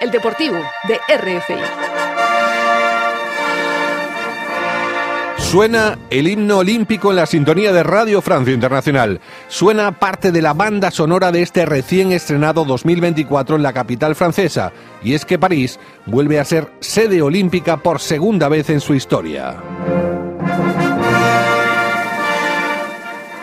el deportivo de RFI. Suena el himno olímpico en la sintonía de Radio Francia Internacional. Suena parte de la banda sonora de este recién estrenado 2024 en la capital francesa. Y es que París vuelve a ser sede olímpica por segunda vez en su historia.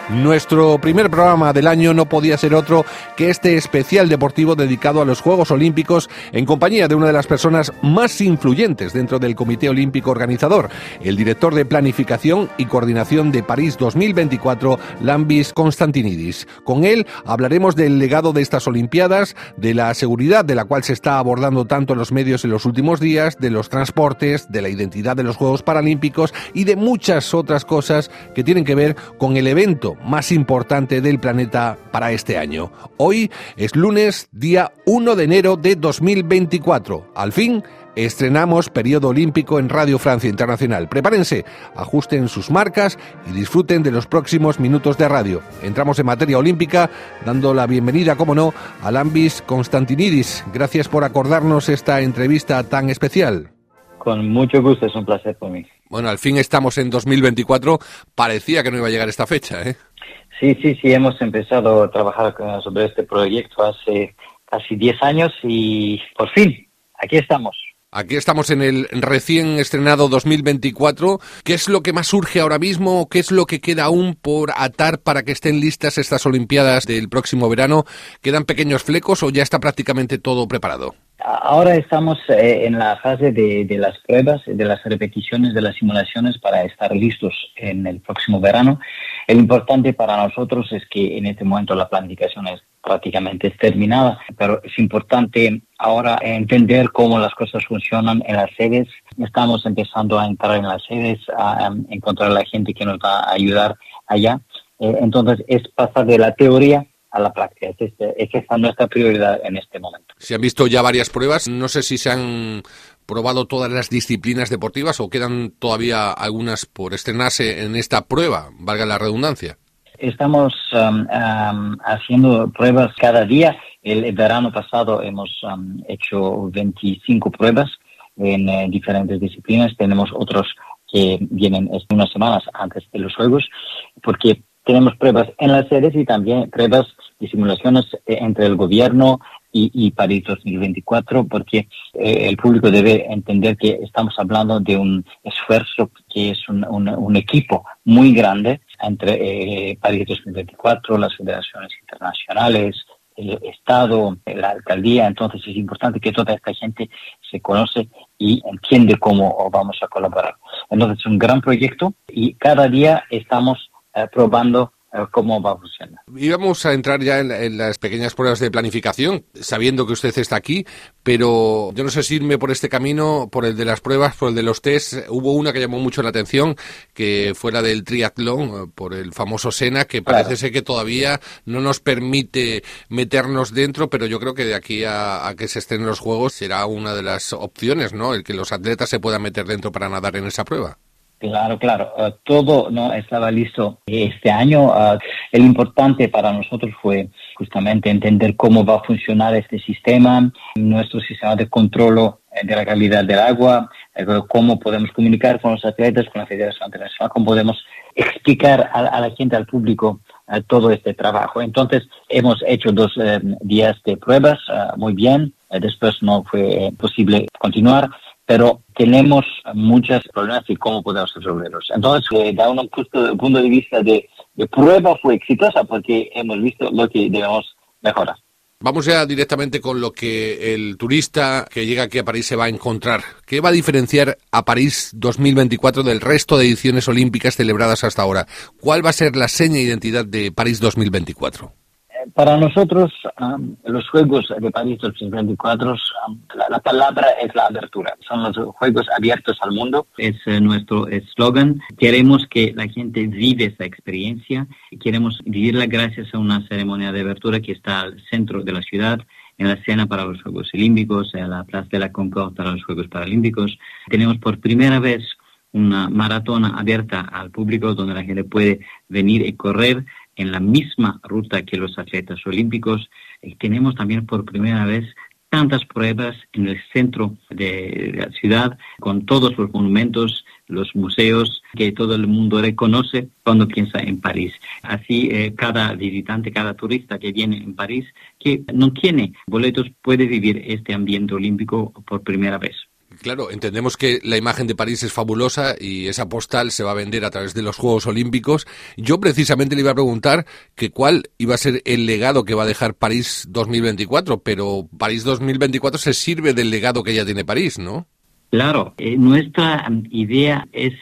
Nuestro primer programa del año no podía ser otro que este especial deportivo dedicado a los Juegos Olímpicos en compañía de una de las personas más influyentes dentro del Comité Olímpico Organizador, el director de Planificación y Coordinación de París 2024, Lambis Constantinidis. Con él hablaremos del legado de estas Olimpiadas, de la seguridad de la cual se está abordando tanto en los medios en los últimos días, de los transportes, de la identidad de los Juegos Paralímpicos y de muchas otras cosas que tienen que ver con el evento más importante del planeta para este año. Hoy es lunes, día 1 de enero de 2024. Al fin, estrenamos periodo olímpico en Radio Francia Internacional. Prepárense, ajusten sus marcas y disfruten de los próximos minutos de radio. Entramos en materia olímpica dando la bienvenida, como no, a Lambis Constantinidis. Gracias por acordarnos esta entrevista tan especial. Con mucho gusto, es un placer para mí. Bueno, al fin estamos en 2024. Parecía que no iba a llegar esta fecha, ¿eh? Sí, sí, sí, hemos empezado a trabajar sobre este proyecto hace casi 10 años y por fin, aquí estamos. Aquí estamos en el recién estrenado 2024. ¿Qué es lo que más surge ahora mismo? ¿Qué es lo que queda aún por atar para que estén listas estas Olimpiadas del próximo verano? ¿Quedan pequeños flecos o ya está prácticamente todo preparado? Ahora estamos eh, en la fase de, las pruebas, de las repeticiones, de las simulaciones para estar listos en el próximo verano. El importante para nosotros es que en este momento la planificación es prácticamente terminada, pero es importante ahora entender cómo las cosas funcionan en las sedes. Estamos empezando a entrar en las sedes, a, encontrar la gente que nos va a ayudar allá. Eh, entonces es pasar de la teoría a la práctica. Es, es esa nuestra prioridad en este momento. Se han visto ya varias pruebas. No sé si se han probado todas las disciplinas deportivas o quedan todavía algunas por estrenarse en esta prueba, valga la redundancia. Estamos um, um, haciendo pruebas cada día. El verano pasado hemos um, hecho 25 pruebas en eh, diferentes disciplinas. Tenemos otros que vienen unas semanas antes de los Juegos, porque tenemos pruebas en las sedes y también pruebas y simulaciones eh, entre el gobierno y, y París 2024, porque eh, el público debe entender que estamos hablando de un esfuerzo que es un, equipo muy grande entre eh, París 2024, las federaciones internacionales, el Estado, la alcaldía. Entonces es importante que toda esta gente se conoce y entiende cómo vamos a colaborar. Entonces es un gran proyecto y cada día estamos eh, probando cómo va a funcionar. Íbamos a entrar ya en, las pequeñas pruebas de planificación, sabiendo que usted está aquí, pero yo no sé si irme por este camino, por el de las pruebas, por el de los test. Hubo una que llamó mucho la atención, que fue la del triatlón, por el famoso Sena, que parece ser que todavía no nos permite meternos dentro, pero yo creo que de aquí a, a que se estén los Juegos será una de las opciones, ¿no? El que los atletas se puedan meter dentro para nadar en esa prueba. Claro, claro. Uh, todo no estaba listo este año. Uh, el importante para nosotros fue justamente entender cómo va a funcionar este sistema, nuestro sistema de control eh, de la calidad del agua, eh, cómo podemos comunicar con los atletas, con la Federación Internacional, cómo podemos explicar a, la gente, al público, todo este trabajo. Entonces, hemos hecho dos días de pruebas muy bien. después no fue posible continuar pero tenemos muchos problemas y cómo podemos resolverlos. Entonces, eh, da un punto, punto de vista de, de prueba fue exitosa porque hemos visto lo que debemos mejorar. Vamos ya directamente con lo que el turista que llega aquí a París se va a encontrar. ¿Qué va a diferenciar a París 2024 del resto de ediciones olímpicas celebradas hasta ahora? ¿Cuál va a ser la seña de identidad de París 2024? Para nosotros, los Juegos de París 2024, la, palabra es la abertura. Son los Juegos abiertos al mundo. Es eh, nuestro eslogan. Queremos que la gente vive esa experiencia. Queremos vivirla gracias a una ceremonia de abertura que está al centro de la ciudad en la escena para los Juegos Olímpicos, en la Plaza de la Concorde para los Juegos Paralímpicos. Tenemos por primera vez una maratona abierta al público donde la gente puede venir y correr en la misma ruta que los atletas olímpicos. tenemos también por primera vez tantas pruebas en el centro de la ciudad, con todos los monumentos, los museos que todo el mundo reconoce cuando piensa en París. Así, eh, cada visitante, cada turista que viene en París, que no tiene boletos, puede vivir este ambiente olímpico por primera vez. Claro, entendemos que la imagen de París es fabulosa y esa postal se va a vender a través de los Juegos Olímpicos. Yo precisamente le iba a preguntar que cuál iba a ser el legado que va a dejar París 2024, pero París 2024 se sirve del legado que ya tiene París, ¿no? Claro, eh, nuestra idea es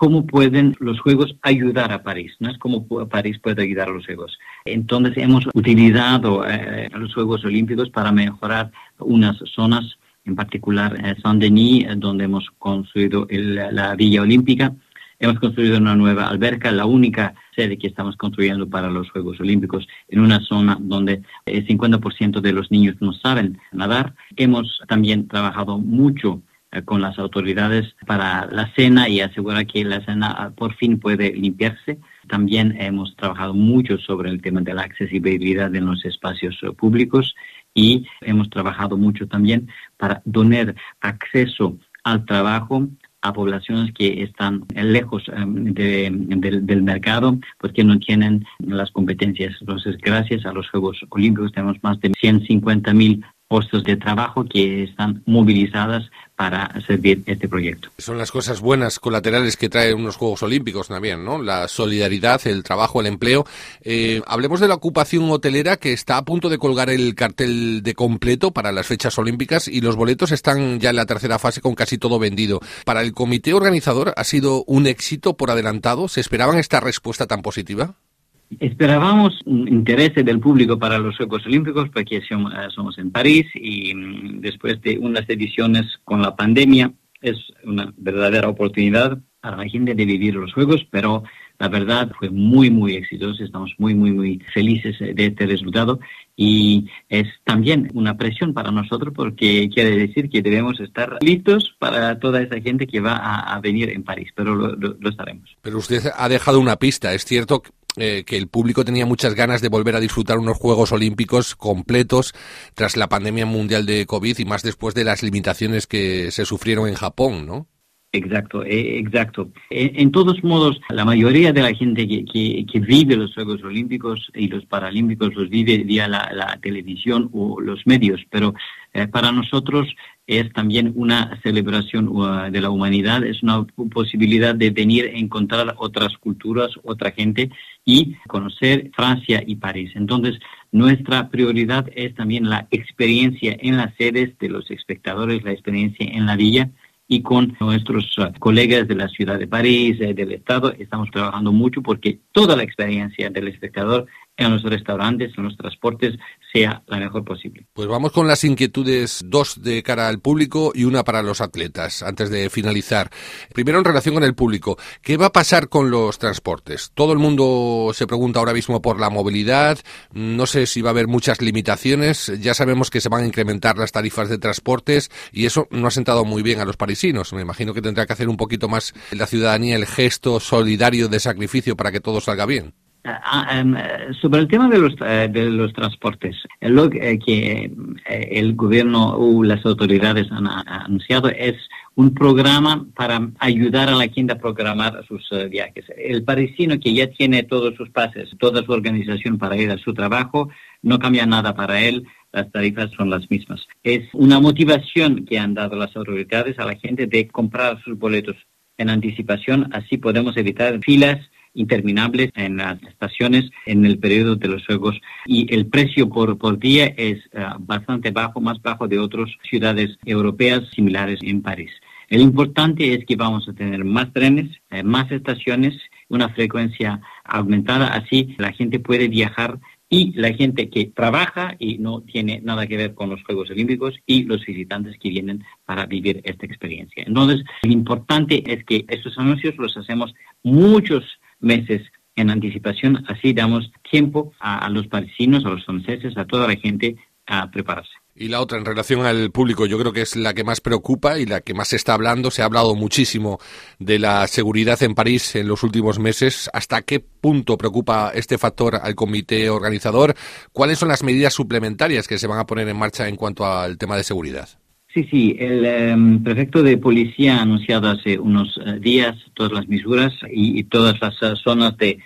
cómo pueden los Juegos ayudar a París, no es cómo París puede ayudar a los Juegos. Entonces hemos utilizado eh, los Juegos Olímpicos para mejorar unas zonas, en particular eh, Saint-Denis, donde hemos construido la Villa Olímpica. Hemos construido una nueva alberca, la única sede que estamos construyendo para los Juegos Olímpicos, en una zona donde el 50% de los niños no saben nadar. Hemos también trabajado mucho eh, con las autoridades para la cena y asegurar que la cena ah, por fin puede limpiarse. También hemos trabajado mucho sobre el tema de la accesibilidad en los espacios eh, públicos y hemos trabajado mucho también para donar acceso al trabajo a poblaciones que están lejos em, del mercado porque no tienen las competencias. Entonces, gracias a los Juegos Olímpicos tenemos más de 150 mil puestos de trabajo que están movilizadas para servir este proyecto. Son las cosas buenas colaterales que traen unos Juegos Olímpicos también, ¿no? La solidaridad, el trabajo, el empleo. Eh, hablemos de la ocupación hotelera que está a punto de colgar el cartel de completo para las fechas olímpicas y los boletos están ya en la tercera fase con casi todo vendido. Para el comité organizador ha sido un éxito por adelantado. ¿Se esperaban esta respuesta tan positiva? Esperábamos un interés del público para los Juegos Olímpicos porque eh, somos en París y mm, después de unas ediciones con la pandemia es una verdadera oportunidad para la gente de vivir los Juegos, pero la verdad fue muy, muy exitoso. Estamos muy, muy, muy felices de este resultado y es también una presión para nosotros porque quiere decir que debemos estar listos para toda esa gente que va a, venir en París, pero lo, lo, estaremos. Pero usted ha dejado una pista. Es cierto eh, que el público tenía muchas ganas de volver a disfrutar unos Juegos Olímpicos completos tras la pandemia mundial de COVID y más después de las limitaciones que se sufrieron en Japón, ¿no? Exacto, eh, exacto. En, todos modos, la mayoría de la gente que, que, vive los Juegos Olímpicos y los Paralímpicos los vive vía la, televisión o los medios, pero eh, para nosotros es también una celebración uh, de la humanidad, es una posibilidad de venir a encontrar otras culturas, otra gente y conocer Francia y París. Entonces, nuestra prioridad es también la experiencia en las sedes de los espectadores, la experiencia en la villa y con nuestros uh, colegas de la ciudad de París, eh, del Estado, estamos trabajando mucho porque toda la experiencia del espectador en los restaurantes, en los transportes, sea la mejor posible. Pues vamos con las inquietudes, dos de cara al público y una para los atletas, antes de finalizar. Primero, en relación con el público, ¿qué va a pasar con los transportes? Todo el mundo se pregunta ahora mismo por la movilidad, no sé si va a haber muchas limitaciones, ya sabemos que se van a incrementar las tarifas de transportes y eso no ha sentado muy bien a los parisinos. Me imagino que tendrá que hacer un poquito más la ciudadanía el gesto solidario de sacrificio para que todo salga bien. Ah, em, sobre el tema de los, eh, de los transportes, lo que eh, el gobierno o las autoridades han anunciado es un programa para ayudar a la gente a programar sus eh, viajes. El parisino que ya tiene todos sus pases, toda su organización para ir a su trabajo, no cambia nada para él, las tarifas son las mismas. Es una motivación que han dado las autoridades a la gente de comprar sus boletos en anticipación, así podemos evitar filas interminables en las estaciones en el periodo de los juegos y el precio por, por día es eh, bastante bajo, más bajo de otras ciudades europeas similares en París. El importante es que vamos a tener más trenes, eh, más estaciones, una frecuencia aumentada, así la gente puede viajar y la gente que trabaja y no tiene nada que ver con los Juegos Olímpicos y los visitantes que vienen para vivir esta experiencia. Entonces, lo importante es que estos anuncios los hacemos muchos meses en anticipación, así damos tiempo a, los parisinos, a los franceses, a toda la gente a prepararse. Y la otra, en relación al público, yo creo que es la que más preocupa y la que más se está hablando. Se ha hablado muchísimo de la seguridad en París en los últimos meses. ¿Hasta qué punto preocupa este factor al comité organizador? ¿Cuáles son las medidas suplementarias que se van a poner en marcha en cuanto al tema de seguridad? Sí, sí, el em, prefecto de policía ha anunciado hace unos eh, días todas las misuras y, todas las eh, zonas de,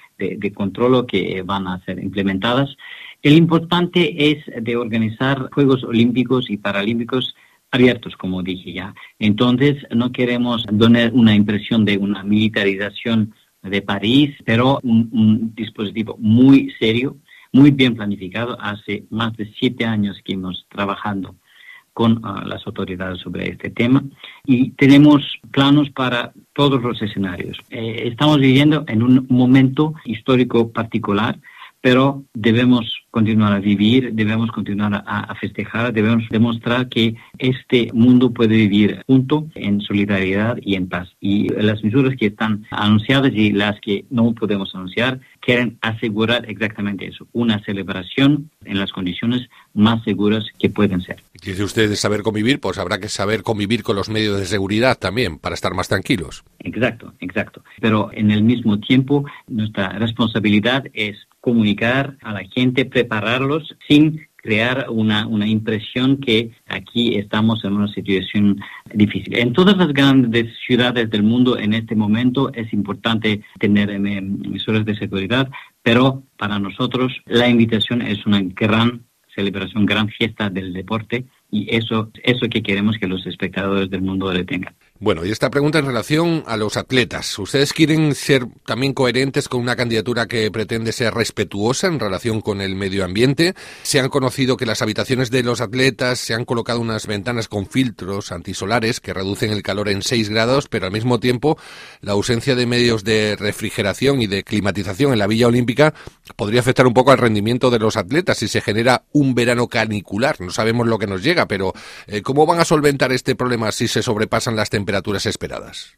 control que van a ser implementadas. El importante es de organizar Juegos Olímpicos y Paralímpicos abiertos, como dije ya. Entonces, no queremos donar una impresión de una militarización de París, pero un, dispositivo muy serio, muy bien planificado. Hace más de siete años que hemos trabajando con ah, las autoridades sobre este tema y tenemos planos para todos los escenarios. Eh, estamos viviendo en un momento histórico particular, pero debemos continuar a vivir, debemos continuar a, festejar, debemos demostrar que este mundo puede vivir junto en solidaridad y en paz. Y las medidas que están anunciadas y las que no podemos anunciar quieren asegurar exactamente eso, una celebración en las condiciones más seguras que pueden ser. Dice usted de saber convivir, pues habrá que saber convivir con los medios de seguridad también para estar más tranquilos. Exacto, exacto. Pero en el mismo tiempo nuestra responsabilidad es comunicar a la gente, prepararlos sin crear una, una impresión que aquí estamos en una situación difícil. En todas las grandes ciudades del mundo en este momento es importante tener emisoras de seguridad, pero para nosotros la invitación es una gran celebración, gran fiesta del deporte y eso, eso que queremos que los espectadores del mundo le tengan. Bueno, y esta pregunta en relación a los atletas. ¿Ustedes quieren ser también coherentes con una candidatura que pretende ser respetuosa en relación con el medio ambiente? Se han conocido que las habitaciones de los atletas se han colocado unas ventanas con filtros antisolares que reducen el calor en 6 grados, pero al mismo tiempo la ausencia de medios de refrigeración y de climatización en la Villa Olímpica podría afectar un poco al rendimiento de los atletas si se genera un verano canicular. No sabemos lo que nos llega, pero eh, ¿cómo van a solventar este problema si se sobrepasan las temperaturas? Temperaturas esperadas?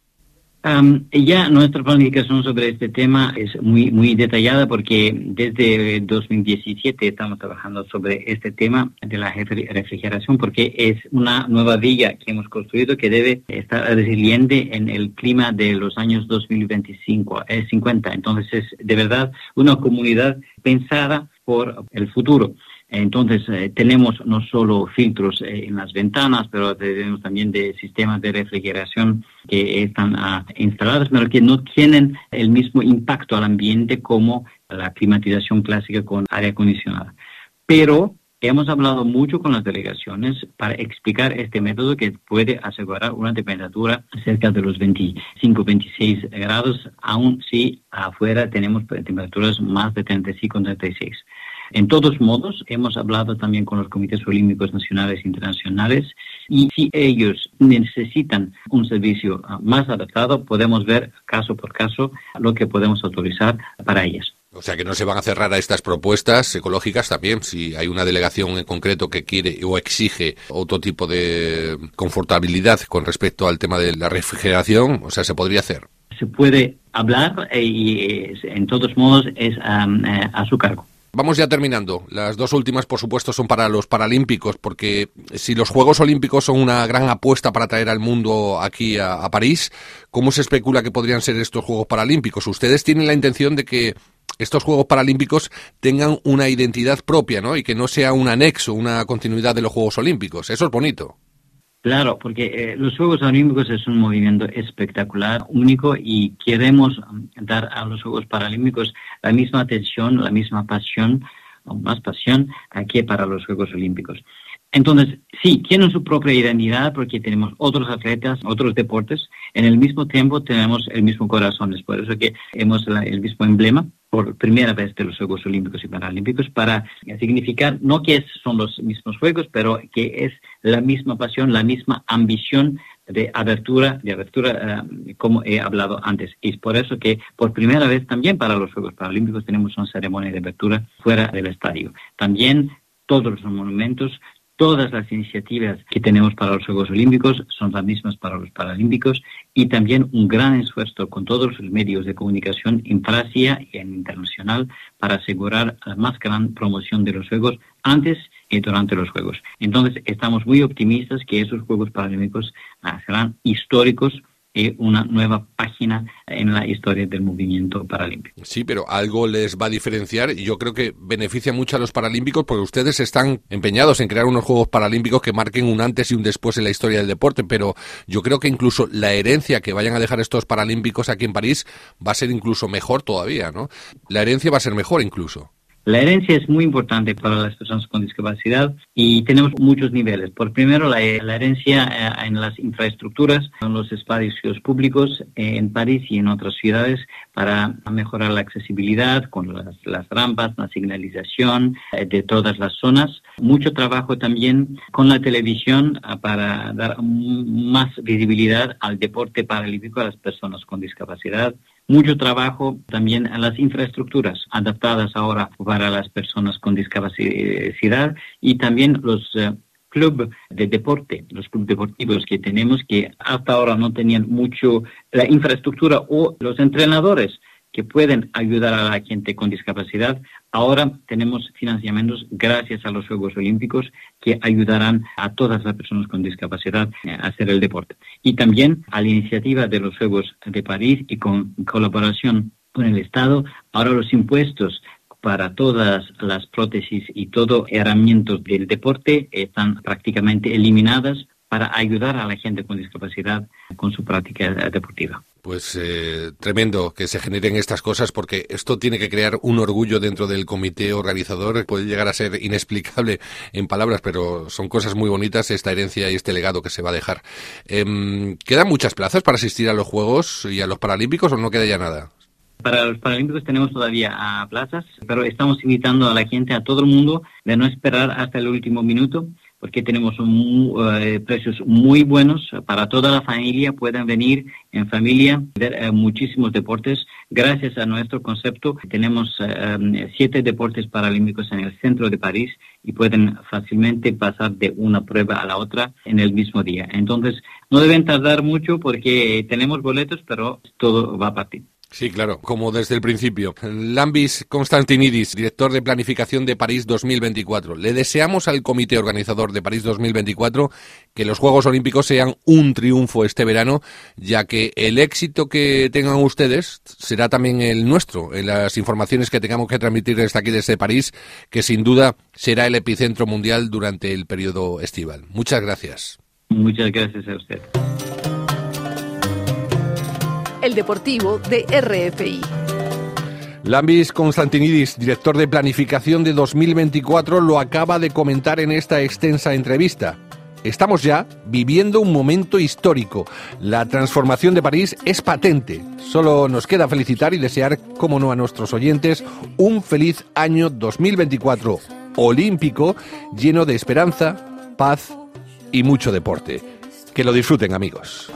ya nuestra planificación sobre este tema es muy, muy detallada porque desde 2017 estamos trabajando sobre este tema de la refrigeración porque es una nueva villa que hemos construido que debe estar resiliente en el clima de los años 2025, es 50. Entonces es de verdad una comunidad pensada por el futuro. Entonces, eh, tenemos no solo filtros eh, en las ventanas, pero tenemos también de sistemas de refrigeración que están ah, instalados, pero que no tienen el mismo impacto al ambiente como la climatización clásica con aire acondicionado. Pero hemos hablado mucho con las delegaciones para explicar este método que puede asegurar una temperatura cerca de los 25, 26 grados, aun si afuera tenemos temperaturas más de 35, 36. En todos modos, hemos hablado también con los comités olímpicos nacionales e internacionales y si ellos necesitan un servicio ah, más adaptado, podemos ver caso por caso lo que podemos autorizar para ellas. O sea que no se van a cerrar a estas propuestas ecológicas también. Si hay una delegación en concreto que quiere o exige otro tipo de confortabilidad con respecto al tema de la refrigeración, o sea, se podría hacer. Se puede hablar eh, y en todos modos es eh, a su cargo. Vamos ya terminando. Las dos últimas, por supuesto, son para los Paralímpicos, porque si los Juegos Olímpicos son una gran apuesta para traer al mundo aquí a, París, ¿cómo se especula que podrían ser estos Juegos Paralímpicos? Ustedes tienen la intención de que estos Juegos Paralímpicos tengan una identidad propia, ¿no? Y que no sea un anexo, una continuidad de los Juegos Olímpicos. Eso es bonito. Claro, porque eh, los Juegos Olímpicos es un movimiento espectacular, único, y queremos dar a los Juegos Paralímpicos la misma atención, la misma pasión, más pasión, que para los Juegos Olímpicos. Entonces, sí, tienen su propia identidad porque tenemos otros atletas, otros deportes, en el mismo tiempo tenemos el mismo corazón, es por eso que hemos el mismo emblema por primera vez de los Juegos Olímpicos y Paralímpicos para significar no que son los mismos Juegos, pero que es la misma pasión, la misma ambición de abertura, de abertura eh, como he hablado antes. Y es por eso que por primera vez también para los Juegos Paralímpicos tenemos una ceremonia de abertura fuera del estadio. También todos los monumentos Todas las iniciativas que tenemos para los Juegos Olímpicos son las mismas para los Paralímpicos y también un gran esfuerzo con todos los medios de comunicación en Francia y en internacional para asegurar la más gran promoción de los Juegos antes y durante los Juegos. Entonces, estamos muy optimistas que esos Juegos Paralímpicos serán históricos una nueva página en la historia del movimiento paralímpico. Sí, pero algo les va a diferenciar y yo creo que beneficia mucho a los paralímpicos porque ustedes están empeñados en crear unos Juegos Paralímpicos que marquen un antes y un después en la historia del deporte, pero yo creo que incluso la herencia que vayan a dejar estos paralímpicos aquí en París va a ser incluso mejor todavía, ¿no? La herencia va a ser mejor incluso. La herencia es muy importante para las personas con discapacidad y tenemos muchos niveles. Por primero, la, herencia eh, en las infraestructuras, en los espacios públicos eh, en París y en otras ciudades para mejorar la accesibilidad con las, rampas, la señalización eh, de todas las zonas. Mucho trabajo también con la televisión para dar más visibilidad al deporte paralímpico a las personas con discapacidad mucho trabajo también en las infraestructuras adaptadas ahora para las personas con discapacidad y también los eh, clubes de deporte, los clubes deportivos que tenemos que hasta ahora no tenían mucho la infraestructura o los entrenadores que pueden ayudar a la gente con discapacidad. Ahora tenemos financiamientos gracias a los Juegos Olímpicos que ayudarán a todas las personas con discapacidad a hacer el deporte. Y también a la iniciativa de los Juegos de París y con colaboración con el Estado, ahora los impuestos para todas las prótesis y todo herramientas del deporte están prácticamente eliminadas para ayudar a la gente con discapacidad con su práctica deportiva. Pues eh, tremendo que se generen estas cosas porque esto tiene que crear un orgullo dentro del comité organizador. Puede llegar a ser inexplicable en palabras, pero son cosas muy bonitas esta herencia y este legado que se va a dejar. Em, ¿Quedan muchas plazas para asistir a los Juegos y a los Paralímpicos o no queda ya nada? Para los Paralímpicos tenemos todavía plazas, pero estamos invitando a la gente, a todo el mundo, de no esperar hasta el último minuto porque tenemos eh, precios muy buenos para toda la familia, pueden venir en familia, ver eh, muchísimos deportes. Gracias a nuestro concepto, tenemos eh, siete deportes paralímpicos en el centro de París y pueden fácilmente pasar de una prueba a la otra en el mismo día. Entonces, no deben tardar mucho porque tenemos boletos, pero todo va a partir. Sí, claro, como desde el principio. Lambis Constantinidis, director de planificación de París 2024. Le deseamos al comité organizador de París 2024 que los Juegos Olímpicos sean un triunfo este verano, ya que el éxito que tengan ustedes será también el nuestro, en las informaciones que tengamos que transmitir desde aquí, desde París, que sin duda será el epicentro mundial durante el periodo estival. Muchas gracias. Muchas gracias a usted el deportivo de RFI. Lambis Constantinidis, director de planificación de 2024, lo acaba de comentar en esta extensa entrevista. Estamos ya viviendo un momento histórico. La transformación de París es patente. Solo nos queda felicitar y desear, como no a nuestros oyentes, un feliz año 2024 olímpico lleno de esperanza, paz y mucho deporte. Que lo disfruten amigos.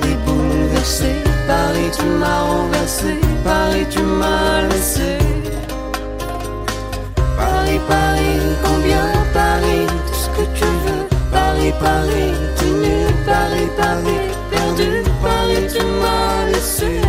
Des bouleversé. Paris, tu m'as renversé. Paris, tu m'as laissé. Paris, Paris, combien Paris, tout ce que tu veux. Paris, Paris, tu nu. Paris, Paris, perdu. Paris, tu m'as laissé.